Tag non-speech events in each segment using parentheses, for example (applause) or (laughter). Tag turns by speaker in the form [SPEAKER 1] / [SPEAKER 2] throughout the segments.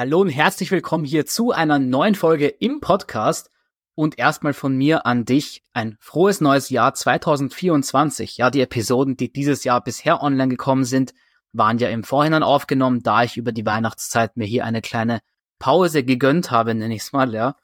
[SPEAKER 1] Hallo und herzlich willkommen hier zu einer neuen Folge im Podcast. Und erstmal von mir an dich ein frohes neues Jahr 2024. Ja, die Episoden, die dieses Jahr bisher online gekommen sind, waren ja im Vorhinein aufgenommen, da ich über die Weihnachtszeit mir hier eine kleine Pause gegönnt habe, nenne ich es mal, ja.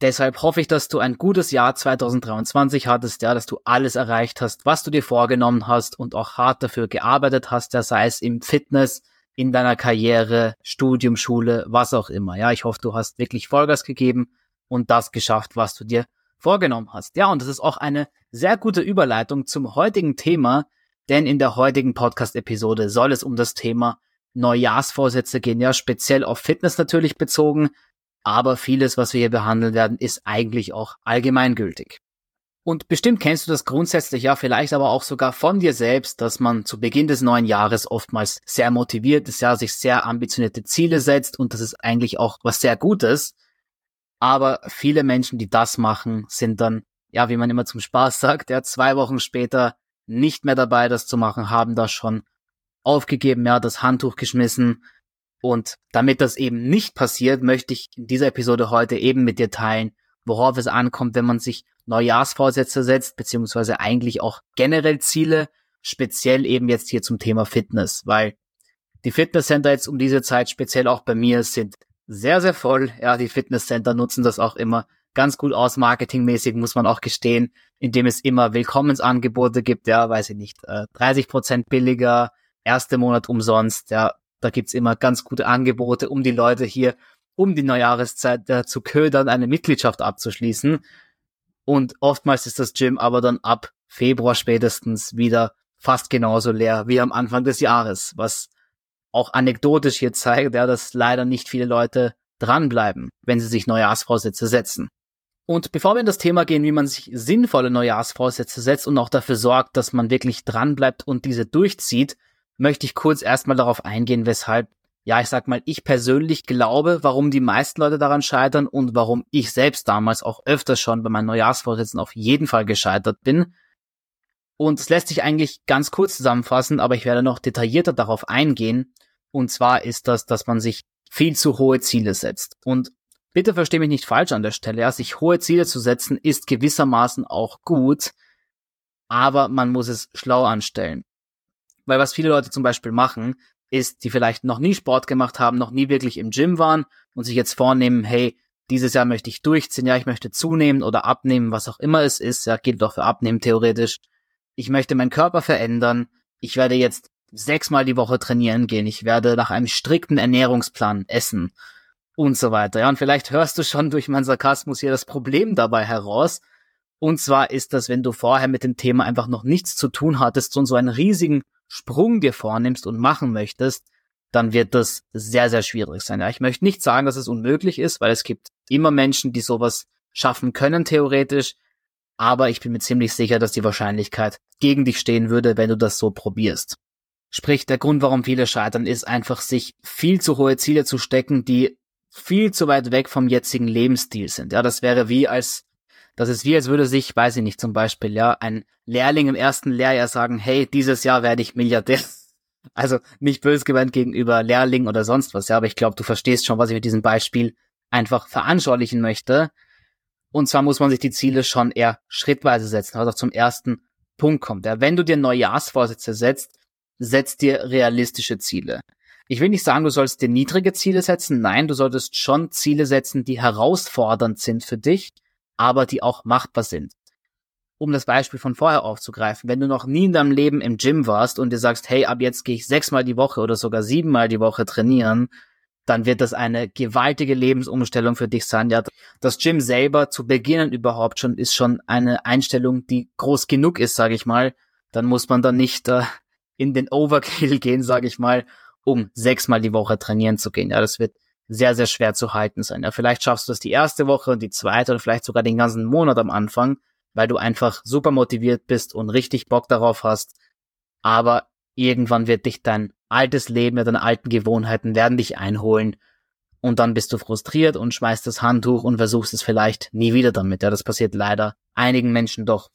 [SPEAKER 1] Deshalb hoffe ich, dass du ein gutes Jahr 2023 hattest, ja, dass du alles erreicht hast, was du dir vorgenommen hast und auch hart dafür gearbeitet hast, ja, sei es im Fitness, in deiner Karriere, Studium, Schule, was auch immer. Ja, ich hoffe, du hast wirklich Vollgas gegeben und das geschafft, was du dir vorgenommen hast. Ja, und das ist auch eine sehr gute Überleitung zum heutigen Thema, denn in der heutigen Podcast-Episode soll es um das Thema Neujahrsvorsätze gehen, ja, speziell auf Fitness natürlich bezogen, aber vieles, was wir hier behandeln werden, ist eigentlich auch allgemeingültig. Und bestimmt kennst du das grundsätzlich ja, vielleicht aber auch sogar von dir selbst, dass man zu Beginn des neuen Jahres oftmals sehr motiviert ist, ja, sich sehr ambitionierte Ziele setzt und das ist eigentlich auch was sehr Gutes. Aber viele Menschen, die das machen, sind dann, ja, wie man immer zum Spaß (laughs) sagt, ja, zwei Wochen später nicht mehr dabei, das zu machen, haben das schon aufgegeben, ja, das Handtuch geschmissen. Und damit das eben nicht passiert, möchte ich in dieser Episode heute eben mit dir teilen, worauf es ankommt, wenn man sich Neujahrsvorsätze setzt, beziehungsweise eigentlich auch generell Ziele, speziell eben jetzt hier zum Thema Fitness, weil die Fitnesscenter jetzt um diese Zeit, speziell auch bei mir, sind sehr, sehr voll. Ja, die Fitnesscenter nutzen das auch immer ganz gut aus, marketingmäßig muss man auch gestehen, indem es immer Willkommensangebote gibt, ja, weiß ich nicht, 30 äh, Prozent billiger, erste Monat umsonst, ja, da gibt's immer ganz gute Angebote, um die Leute hier um die Neujahreszeit äh, zu ködern, eine Mitgliedschaft abzuschließen. Und oftmals ist das Gym aber dann ab Februar spätestens wieder fast genauso leer wie am Anfang des Jahres, was auch anekdotisch hier zeigt, ja, dass leider nicht viele Leute dranbleiben, wenn sie sich Neujahrsvorsätze setzen. Und bevor wir in das Thema gehen, wie man sich sinnvolle Neujahrsvorsätze setzt und auch dafür sorgt, dass man wirklich dranbleibt und diese durchzieht, möchte ich kurz erstmal darauf eingehen, weshalb ja, ich sag mal, ich persönlich glaube, warum die meisten Leute daran scheitern und warum ich selbst damals auch öfters schon bei meinen Neujahrsvorsätzen auf jeden Fall gescheitert bin. Und es lässt sich eigentlich ganz kurz zusammenfassen, aber ich werde noch detaillierter darauf eingehen. Und zwar ist das, dass man sich viel zu hohe Ziele setzt. Und bitte verstehe mich nicht falsch an der Stelle, ja, sich hohe Ziele zu setzen ist gewissermaßen auch gut, aber man muss es schlau anstellen. Weil was viele Leute zum Beispiel machen, ist, die vielleicht noch nie Sport gemacht haben, noch nie wirklich im Gym waren und sich jetzt vornehmen, hey, dieses Jahr möchte ich durchziehen, ja, ich möchte zunehmen oder abnehmen, was auch immer es ist, ja, gilt doch für abnehmen theoretisch. Ich möchte meinen Körper verändern. Ich werde jetzt sechsmal die Woche trainieren gehen. Ich werde nach einem strikten Ernährungsplan essen und so weiter. Ja, und vielleicht hörst du schon durch meinen Sarkasmus hier das Problem dabei heraus. Und zwar ist das, wenn du vorher mit dem Thema einfach noch nichts zu tun hattest und so einen riesigen Sprung dir vornimmst und machen möchtest, dann wird das sehr, sehr schwierig sein. Ja, ich möchte nicht sagen, dass es unmöglich ist, weil es gibt immer Menschen, die sowas schaffen können, theoretisch. Aber ich bin mir ziemlich sicher, dass die Wahrscheinlichkeit gegen dich stehen würde, wenn du das so probierst. Sprich, der Grund, warum viele scheitern, ist einfach, sich viel zu hohe Ziele zu stecken, die viel zu weit weg vom jetzigen Lebensstil sind. Ja, das wäre wie als das ist wie, als würde sich, weiß ich nicht, zum Beispiel, ja, ein Lehrling im ersten Lehrjahr sagen, hey, dieses Jahr werde ich Milliardär. (laughs) Also nicht böse gemeint gegenüber Lehrling oder sonst was, ja, aber ich glaube, du verstehst schon, was ich mit diesem Beispiel einfach veranschaulichen möchte. Und zwar muss man sich die Ziele schon eher schrittweise setzen, was auch zum ersten Punkt kommt. Ja, wenn du dir Neujahrsvorsätze setzt, setz dir realistische Ziele. Ich will nicht sagen, du sollst dir niedrige Ziele setzen. Nein, du solltest schon Ziele setzen, die herausfordernd sind für dich, aber die auch machbar sind. Um das Beispiel von vorher aufzugreifen, wenn du noch nie in deinem Leben im Gym warst und dir sagst, hey, ab jetzt gehe ich sechsmal die Woche oder sogar siebenmal die Woche trainieren, dann wird das eine gewaltige Lebensumstellung für dich sein. Ja, das Gym selber zu beginnen überhaupt schon ist schon eine Einstellung, die groß genug ist, sage ich mal. Dann muss man dann nicht äh, in den Overkill gehen, sage ich mal, um sechsmal die Woche trainieren zu gehen. Ja, das wird sehr, sehr schwer zu halten sein. Ja, vielleicht schaffst du das die erste Woche und die zweite oder vielleicht sogar den ganzen Monat am Anfang, weil du einfach super motiviert bist und richtig Bock darauf hast. Aber irgendwann wird dich dein altes Leben, ja, deine alten Gewohnheiten werden dich einholen und dann bist du frustriert und schmeißt das Handtuch und versuchst es vielleicht nie wieder damit. Ja, das passiert leider einigen Menschen doch.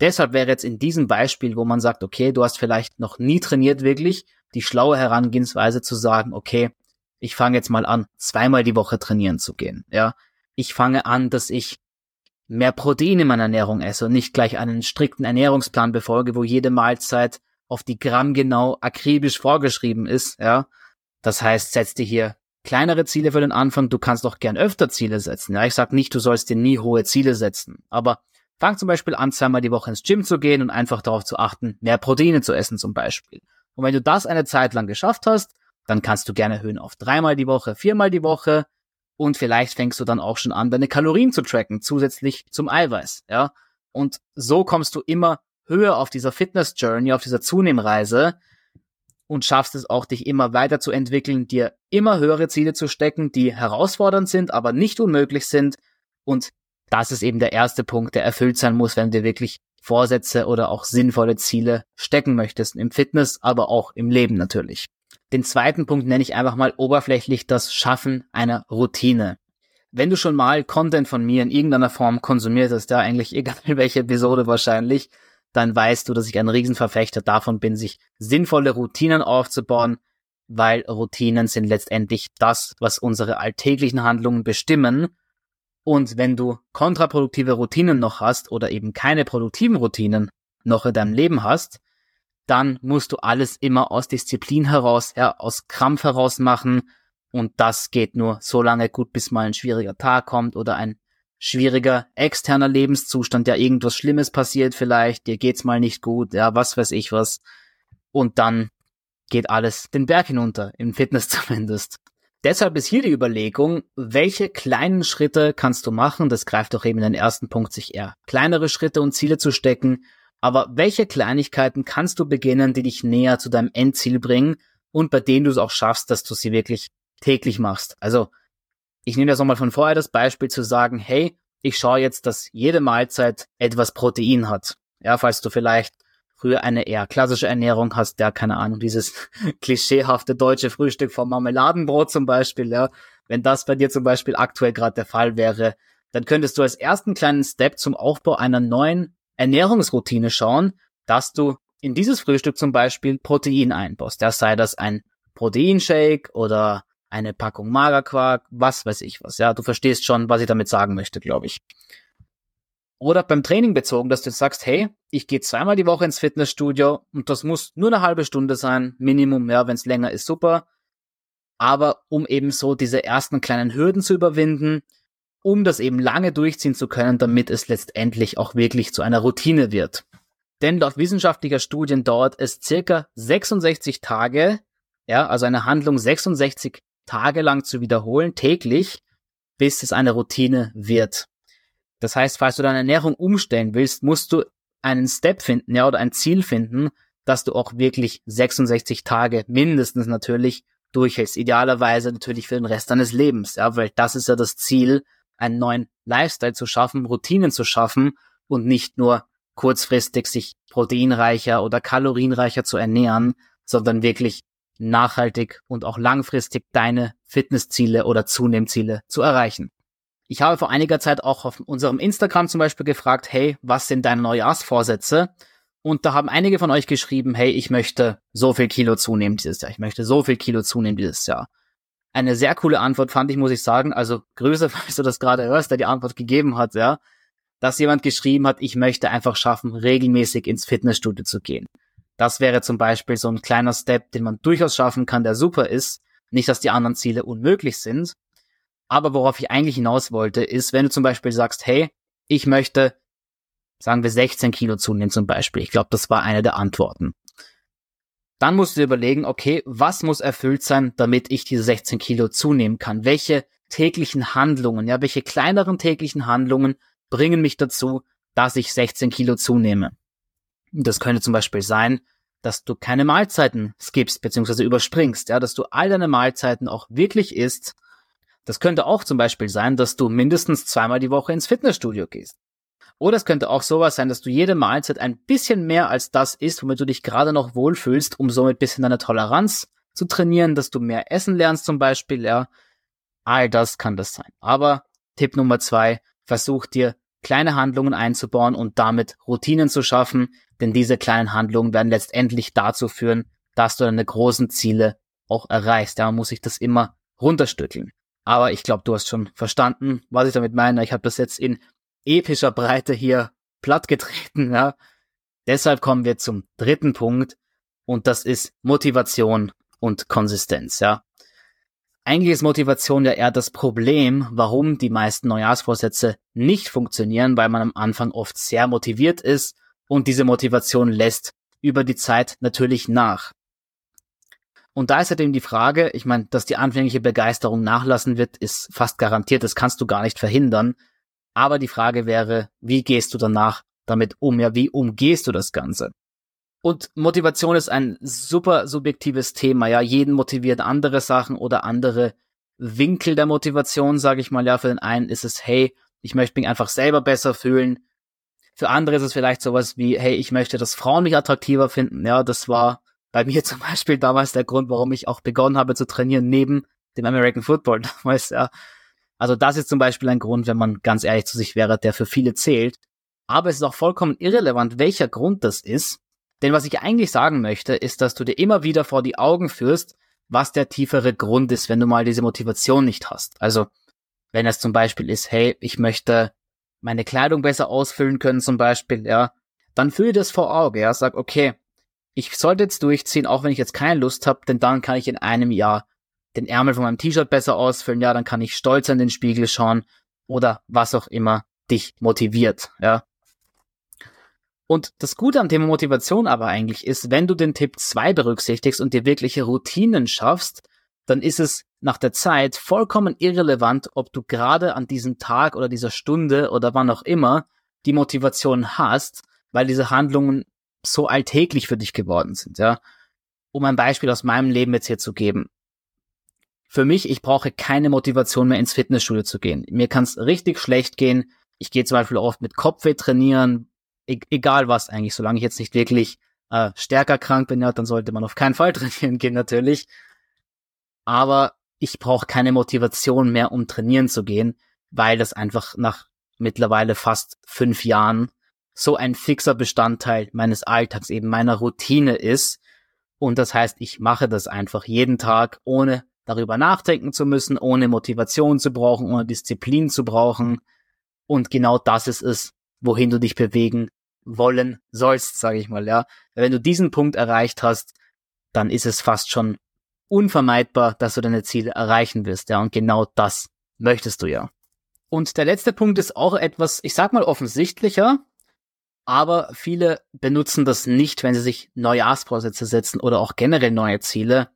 [SPEAKER 1] Deshalb wäre jetzt in diesem Beispiel, wo man sagt, okay, du hast vielleicht noch nie trainiert wirklich, die schlaue Herangehensweise zu sagen, okay, ich fange jetzt mal an, zweimal die Woche trainieren zu gehen. Ja, ich fange an, dass ich mehr Protein in meiner Ernährung esse und nicht gleich einen strikten Ernährungsplan befolge, wo jede Mahlzeit auf die Gramm genau akribisch vorgeschrieben ist. Ja, das heißt, setz dir hier kleinere Ziele für den Anfang. Du kannst auch gern öfter Ziele setzen. Ja, ich sag nicht, du sollst dir nie hohe Ziele setzen, aber fang zum Beispiel an, zweimal die Woche ins Gym zu gehen und einfach darauf zu achten, mehr Proteine zu essen zum Beispiel. Und wenn du das eine Zeit lang geschafft hast, dann kannst du gerne erhöhen auf dreimal die Woche, viermal die Woche und vielleicht fängst du dann auch schon an, deine Kalorien zu tracken, zusätzlich zum Eiweiß, ja. Und so kommst du immer höher auf dieser Fitness Journey, auf dieser Zunehmreise und schaffst es auch, dich immer weiter zu entwickeln, dir immer höhere Ziele zu stecken, die herausfordernd sind, aber nicht unmöglich sind. Und das ist eben der erste Punkt, der erfüllt sein muss, wenn du wirklich Vorsätze oder auch sinnvolle Ziele stecken möchtest, im Fitness, aber auch im Leben natürlich. Den zweiten Punkt nenne ich einfach mal oberflächlich das Schaffen einer Routine. Wenn du schon mal Content von mir in irgendeiner Form konsumiert hast, ja eigentlich egal (laughs) welche Episode wahrscheinlich, dann weißt du, dass ich ein Riesenverfechter davon bin, sich sinnvolle Routinen aufzubauen, weil Routinen sind letztendlich das, was unsere alltäglichen Handlungen bestimmen. Und wenn du kontraproduktive Routinen noch hast oder eben keine produktiven Routinen noch in deinem Leben hast, dann musst du alles immer aus Disziplin heraus, ja, aus Krampf heraus machen. Und das geht nur so lange gut, bis mal ein schwieriger Tag kommt oder ein schwieriger externer Lebenszustand, ja, irgendwas Schlimmes passiert vielleicht, dir geht's mal nicht gut, ja, was weiß ich was. Und dann geht alles den Berg hinunter, im Fitness (laughs) zumindest. Deshalb ist hier die Überlegung, welche kleinen Schritte kannst du machen? Das greift doch eben in den ersten Punkt, sich eher kleinere Schritte und Ziele zu stecken. Aber welche Kleinigkeiten kannst du beginnen, die dich näher zu deinem Endziel bringen und bei denen du es auch schaffst, dass du sie wirklich täglich machst? Also ich nehme das nochmal von vorher das Beispiel zu sagen, hey, ich schaue jetzt, dass jede Mahlzeit etwas Protein hat. Ja, falls du vielleicht früher eine eher klassische Ernährung hast, ja, keine Ahnung, dieses (laughs) klischeehafte deutsche Frühstück vom Marmeladenbrot zum Beispiel, ja, wenn das bei dir zum Beispiel aktuell gerade der Fall wäre, dann könntest du als ersten kleinen Step zum Aufbau einer neuen Ernährungsroutine schauen, dass du in dieses Frühstück zum Beispiel Protein einbaust. Ja, sei das ein Proteinshake oder eine Packung Magerquark, was weiß ich was. Ja, du verstehst schon, was ich damit sagen möchte, glaube ich. Oder beim Training bezogen, dass du sagst, hey, ich gehe zweimal die Woche ins Fitnessstudio und das muss nur eine halbe Stunde sein, Minimum, ja, wenn es länger ist, super. Aber um eben so diese ersten kleinen Hürden zu überwinden, um das eben lange durchziehen zu können, damit es letztendlich auch wirklich zu einer Routine wird. Denn laut wissenschaftlicher Studien dauert es circa 66 Tage, ja, also eine Handlung 66 tagelang zu wiederholen, täglich, bis es eine Routine wird. Das heißt, falls du deine Ernährung umstellen willst, musst du einen Step finden, ja, oder ein Ziel finden, dass du auch wirklich 66 Tage mindestens natürlich durchhältst. Idealerweise natürlich für den Rest deines Lebens, ja, weil das ist ja das Ziel, einen neuen Lifestyle zu schaffen, Routinen zu schaffen und nicht nur kurzfristig sich proteinreicher oder kalorienreicher zu ernähren, sondern wirklich nachhaltig und auch langfristig deine Fitnessziele oder Zunehmziele zu erreichen. Ich habe vor einiger Zeit auch auf unserem Instagram zum Beispiel gefragt, hey, was sind deine Neujahrsvorsätze? Und da haben einige von euch geschrieben, hey, ich möchte so viel Kilo zunehmen dieses Jahr. Ich möchte so viel Kilo zunehmen dieses Jahr. Eine sehr coole Antwort fand ich, muss ich sagen. Also Grüße, (laughs) falls du das gerade hörst, der die Antwort gegeben hat, ja. Dass jemand geschrieben hat, ich möchte einfach schaffen, regelmäßig ins Fitnessstudio zu gehen. Das wäre zum Beispiel so ein kleiner Step, den man durchaus schaffen kann, der super ist. Nicht, dass die anderen Ziele unmöglich sind. Aber worauf ich eigentlich hinaus wollte, ist, wenn du zum Beispiel sagst, hey, ich möchte, sagen wir 16 Kilo zunehmen zum Beispiel. Ich glaube, das war eine der Antworten. Dann musst du überlegen, okay, was muss erfüllt sein, damit ich diese 16 Kilo zunehmen kann? Welche täglichen Handlungen, ja, welche kleineren täglichen Handlungen bringen mich dazu, dass ich 16 Kilo zunehme? Das könnte zum Beispiel sein, dass du keine Mahlzeiten skippst bzw. überspringst, ja, dass du all deine Mahlzeiten auch wirklich isst. Das könnte auch zum Beispiel sein, dass du mindestens zweimal die Woche ins Fitnessstudio gehst. Oder es könnte auch sowas sein, dass du jede Mahlzeit ein bisschen mehr als das isst, womit du dich gerade noch wohlfühlst, um somit bisschen deine Toleranz zu trainieren, dass du mehr essen lernst zum Beispiel, ja. All das kann das sein. Aber Tipp Nummer zwei, versuch dir kleine Handlungen einzubauen und damit Routinen zu schaffen, denn diese kleinen Handlungen werden letztendlich dazu führen, dass du deine großen Ziele auch erreichst. Ja, man muss sich das immer runterstückeln. Aber ich glaube, du hast schon verstanden, was ich damit meine. Ich habe das jetzt in epischer Breite hier plattgetreten. Ja. Deshalb kommen wir zum dritten Punkt und das ist Motivation und Konsistenz. Ja. Eigentlich ist Motivation ja eher das Problem, warum die meisten Neujahrsvorsätze nicht funktionieren, weil man am Anfang oft sehr motiviert ist und diese Motivation lässt über die Zeit natürlich nach. Und da ist halt eben die Frage, ich meine, dass die anfängliche Begeisterung nachlassen wird, ist fast garantiert, das kannst du gar nicht verhindern. Aber die Frage wäre, wie gehst du danach damit um? Ja, wie umgehst du das Ganze? Und Motivation ist ein super subjektives Thema. Ja, jeden motiviert andere Sachen oder andere Winkel der Motivation, sage ich mal. Ja, für den einen ist es, hey, ich möchte mich einfach selber besser fühlen. Für andere ist es vielleicht sowas wie, hey, ich möchte, dass Frauen mich attraktiver finden. Ja, das war bei mir (laughs) zum Beispiel damals der Grund, warum ich auch begonnen habe zu trainieren, neben dem American Football (laughs) damals, ja. Also das ist zum Beispiel ein Grund, wenn man ganz ehrlich zu sich wäre, der für viele zählt. Aber es ist auch vollkommen irrelevant, welcher Grund das ist. Denn was ich eigentlich sagen möchte, ist, dass du dir immer wieder vor die Augen führst, was der tiefere Grund ist, wenn du mal diese Motivation nicht hast. Also, wenn es zum Beispiel ist, hey, ich möchte meine Kleidung besser ausfüllen können, zum Beispiel, ja, dann fühle das vor Auge, ja, sag, okay, ich sollte jetzt durchziehen, auch wenn ich jetzt keine Lust habe, denn dann kann ich in einem Jahr den Ärmel von meinem T-Shirt besser ausfüllen, ja, dann kann ich stolz an den Spiegel schauen oder was auch immer dich motiviert, ja. Und das Gute am Thema Motivation aber eigentlich ist, wenn du den Tipp 2 berücksichtigst und dir wirkliche Routinen schaffst, dann ist es nach der Zeit vollkommen irrelevant, ob du gerade an diesem Tag oder dieser Stunde oder wann auch immer die Motivation hast, weil diese Handlungen so alltäglich für dich geworden sind, ja. Um ein Beispiel aus meinem Leben jetzt hier zu geben. Für mich, ich brauche keine Motivation mehr ins Fitnessstudio zu gehen. Mir kann es richtig schlecht gehen. Ich gehe zum Beispiel oft mit Kopfweh trainieren, e egal was eigentlich, solange ich jetzt nicht wirklich äh, stärker krank bin, ja, dann sollte man auf keinen Fall (laughs) trainieren gehen natürlich. Aber ich brauche keine Motivation mehr, um trainieren zu gehen, weil das einfach nach mittlerweile fast fünf Jahren so ein fixer Bestandteil meines Alltags, eben meiner Routine ist. Und das heißt, ich mache das einfach jeden Tag, ohne darüber nachdenken zu müssen, ohne Motivation zu brauchen, ohne Disziplin zu brauchen. Und genau das ist es, wohin du dich bewegen wollen sollst, sage ich mal, ja. Wenn du diesen Punkt erreicht hast, dann ist es fast schon unvermeidbar, dass du deine Ziele erreichen wirst, ja. Und genau das möchtest du ja. Und der letzte Punkt ist auch etwas, ich sag mal offensichtlicher, aber viele benutzen das nicht, wenn sie sich Neujahrsvorsätze setzen oder auch generell neue Ziele.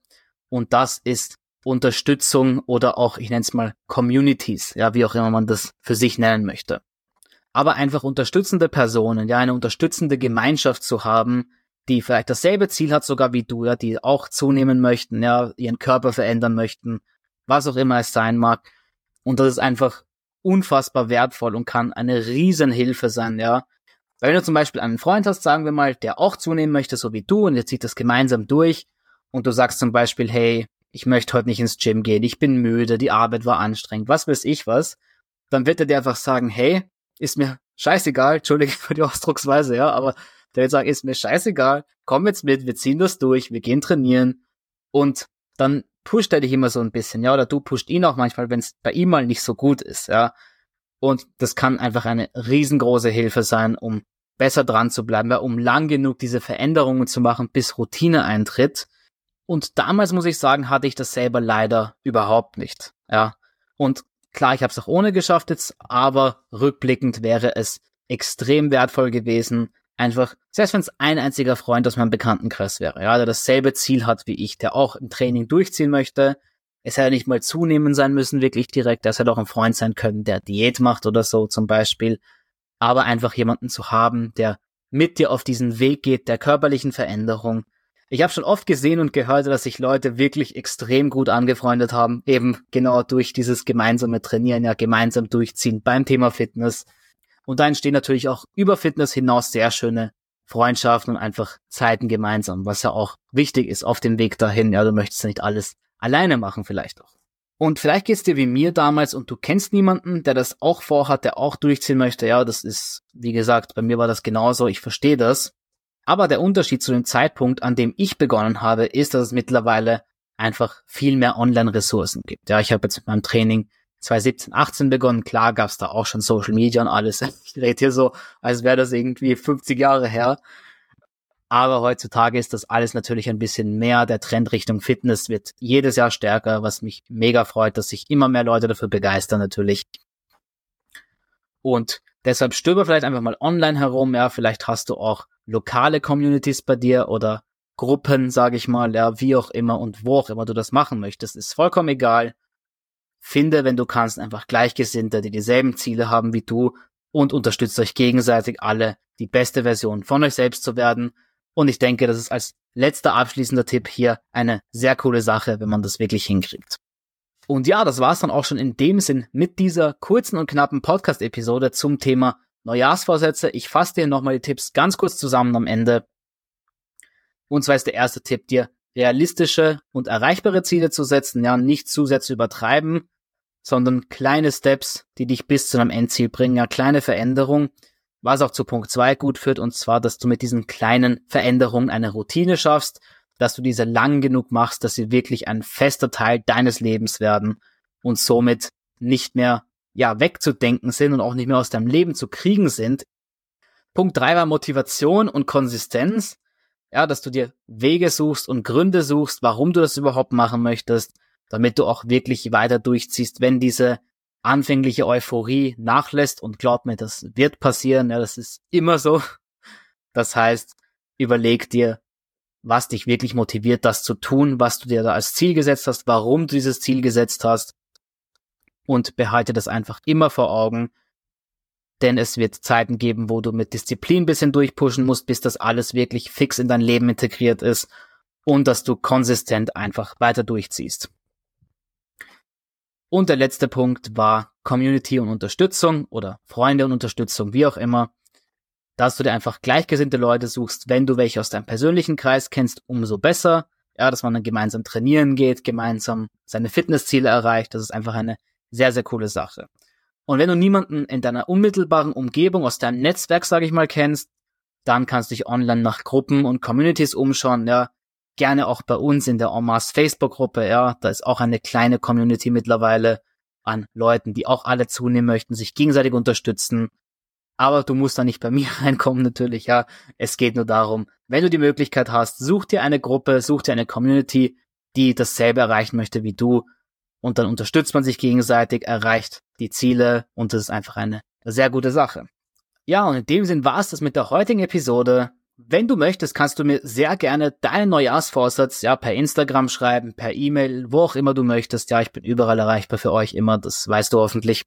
[SPEAKER 1] Und das ist Unterstützung oder auch, ich nenne es mal Communities, ja, wie auch immer man das für sich nennen möchte. Aber einfach unterstützende Personen, ja, eine unterstützende Gemeinschaft zu haben, die vielleicht dasselbe Ziel hat sogar wie du, ja, die auch zunehmen möchten, ja, ihren Körper verändern möchten, was auch immer es sein mag. Und das ist einfach unfassbar wertvoll und kann eine Riesenhilfe sein, ja, wenn du zum Beispiel einen Freund hast, sagen wir mal, der auch zunehmen möchte, so wie du, und ihr zieht das gemeinsam durch, und du sagst zum Beispiel, hey, ich möchte heute nicht ins Gym gehen, ich bin müde, die Arbeit war anstrengend, was weiß ich was, dann wird er dir einfach sagen, hey, ist mir scheißegal, entschuldige für die Ausdrucksweise, ja, aber der wird sagen, ist mir scheißegal, komm jetzt mit, wir ziehen das durch, wir gehen trainieren und dann pusht er dich immer so ein bisschen, ja, oder du pusht ihn auch manchmal, wenn es bei ihm mal nicht so gut ist, ja. Und das kann einfach eine riesengroße Hilfe sein, um besser dran zu bleiben, um lang genug diese Veränderungen zu machen, bis Routine eintritt. Und damals muss ich sagen, hatte ich das selber leider überhaupt nicht. Ja. Und klar, ich habe es auch ohne geschafft jetzt, aber rückblickend wäre es extrem wertvoll gewesen, einfach, selbst wenn es ein einziger Freund aus meinem Bekanntenkreis wäre, ja, der dasselbe Ziel hat wie ich, der auch im Training durchziehen möchte, es hätte nicht mal zunehmen sein müssen, wirklich direkt. Es hätte auch ein Freund sein können, der Diät macht oder so zum Beispiel. Aber einfach jemanden zu haben, der mit dir auf diesen Weg geht, der körperlichen Veränderung. Ich habe schon oft gesehen und gehört, dass sich Leute wirklich extrem gut angefreundet haben, eben genau durch dieses gemeinsame Trainieren, ja, gemeinsam durchziehen beim Thema Fitness. Und da entstehen natürlich auch über Fitness hinaus sehr schöne Freundschaften und einfach Zeiten gemeinsam, was ja auch wichtig ist auf dem Weg dahin. Ja, du möchtest ja nicht alles alleine machen vielleicht auch. Und vielleicht geht's dir wie mir damals und du kennst niemanden, der das auch vorhat, der auch durchziehen möchte. Ja, das ist, wie gesagt, bei mir war das genauso, ich verstehe das. Aber der Unterschied zu dem Zeitpunkt, an dem ich begonnen habe, ist, dass es mittlerweile einfach viel mehr Online-Ressourcen gibt. Ja, ich habe jetzt mit meinem Training 2017, 18 begonnen. Klar gab's da auch schon Social Media und alles. (laughs) Ich rede hier so, als wäre das irgendwie 50 Jahre her. Aber heutzutage ist das alles natürlich ein bisschen mehr. Der Trend Richtung Fitness wird jedes Jahr stärker, was mich mega freut, dass sich immer mehr Leute dafür begeistern natürlich. Und deshalb stöber vielleicht einfach mal online herum. Ja, vielleicht hast du auch lokale Communities bei dir oder Gruppen, sage ich mal, ja, wie auch immer und wo auch immer du das machen möchtest, ist vollkommen egal. Finde, wenn du kannst, einfach Gleichgesinnte, die dieselben Ziele haben wie du und unterstützt euch gegenseitig alle, die beste Version von euch selbst zu werden. Und ich denke, das ist als letzter abschließender Tipp hier eine sehr coole Sache, wenn man das wirklich hinkriegt. Und ja, das war's dann auch schon in dem Sinn mit dieser kurzen und knappen Podcast-Episode zum Thema Neujahrsvorsätze. Ich fasse dir nochmal die Tipps ganz kurz zusammen am Ende. Und zwar ist der erste Tipp, dir realistische und erreichbare Ziele zu setzen, ja, nicht Zusätze übertreiben, sondern kleine Steps, die dich bis zu einem Endziel bringen, ja, kleine Veränderungen, was auch zu Punkt zwei gut führt, und zwar, dass du mit diesen kleinen Veränderungen eine Routine schaffst, dass du diese lang genug machst, dass sie wirklich ein fester Teil deines Lebens werden und somit nicht mehr, ja, wegzudenken sind und auch nicht mehr aus deinem Leben zu kriegen sind. Punkt drei war Motivation und Konsistenz ja, dass du dir Wege suchst und Gründe suchst, warum du das überhaupt machen möchtest, damit du auch wirklich weiter durchziehst, wenn diese anfängliche Euphorie nachlässt und glaub mir, das wird passieren, ja, das ist immer so. Das heißt, überleg dir, was dich wirklich motiviert, das zu tun, was du dir da als Ziel gesetzt hast, warum du dieses Ziel gesetzt hast und behalte das einfach immer vor Augen denn es wird Zeiten geben, wo du mit Disziplin bisschen durchpushen musst, bis das alles wirklich fix in dein Leben integriert ist und dass du konsistent einfach weiter durchziehst. Und der letzte Punkt war Community und Unterstützung oder Freunde und Unterstützung, wie auch immer, dass du dir einfach gleichgesinnte Leute suchst, wenn du welche aus deinem persönlichen Kreis kennst, umso besser. Ja, dass man dann gemeinsam trainieren geht, gemeinsam seine Fitnessziele erreicht, das ist einfach eine sehr, sehr coole Sache. Und wenn du niemanden in deiner unmittelbaren Umgebung aus deinem Netzwerk, sage ich mal, kennst, dann kannst du dich online nach Gruppen und Communities umschauen, ja. Gerne auch bei uns in der Omas Facebook-Gruppe, ja. Da ist auch eine kleine Community mittlerweile an Leuten, die auch alle zunehmen möchten, sich gegenseitig unterstützen. Aber du musst da nicht bei (laughs) mir reinkommen, natürlich, ja. Es geht nur darum, wenn du die Möglichkeit hast, such dir eine Gruppe, such dir eine Community, die dasselbe erreichen möchte wie du und dann unterstützt man sich gegenseitig, erreicht die Ziele und das ist einfach eine sehr gute Sache. Ja, und in dem Sinn war es das mit der heutigen Episode. Wenn du möchtest, kannst du mir sehr gerne deinen Neujahrsvorsatz ja per Instagram schreiben, per E-Mail, wo auch immer du möchtest. Ja, ich bin überall erreichbar für euch immer, das weißt du hoffentlich.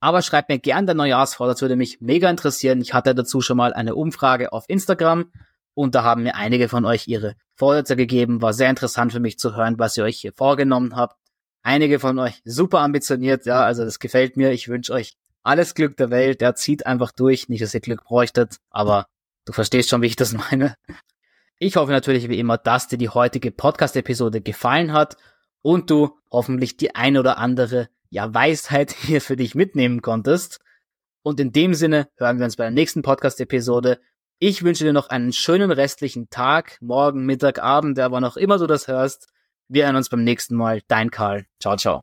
[SPEAKER 1] Aber schreib mir gerne deinen Neujahrsvorsatz, würde mich mega interessieren. Ich hatte dazu schon mal eine Umfrage auf Instagram und da haben mir einige von euch ihre Vorsätze gegeben. War sehr interessant für mich zu hören, was ihr euch hier vorgenommen habt. Einige von euch super ambitioniert, ja, also das gefällt mir. Ich wünsche euch alles Glück der Welt. Der zieht einfach durch. Nicht, dass ihr Glück bräuchtet, aber du verstehst schon, wie ich das (laughs) meine. Ich hoffe natürlich wie immer, dass dir die heutige Podcast-Episode gefallen hat und du hoffentlich die ein oder andere ja, Weisheit hier für dich mitnehmen konntest. Und in dem Sinne hören wir uns bei der nächsten Podcast-Episode. Ich wünsche dir noch einen schönen restlichen Tag, morgen, Mittag, Abend, aber noch immer du das hörst. Wir hören uns beim nächsten Mal. Dein Karl. Ciao, ciao.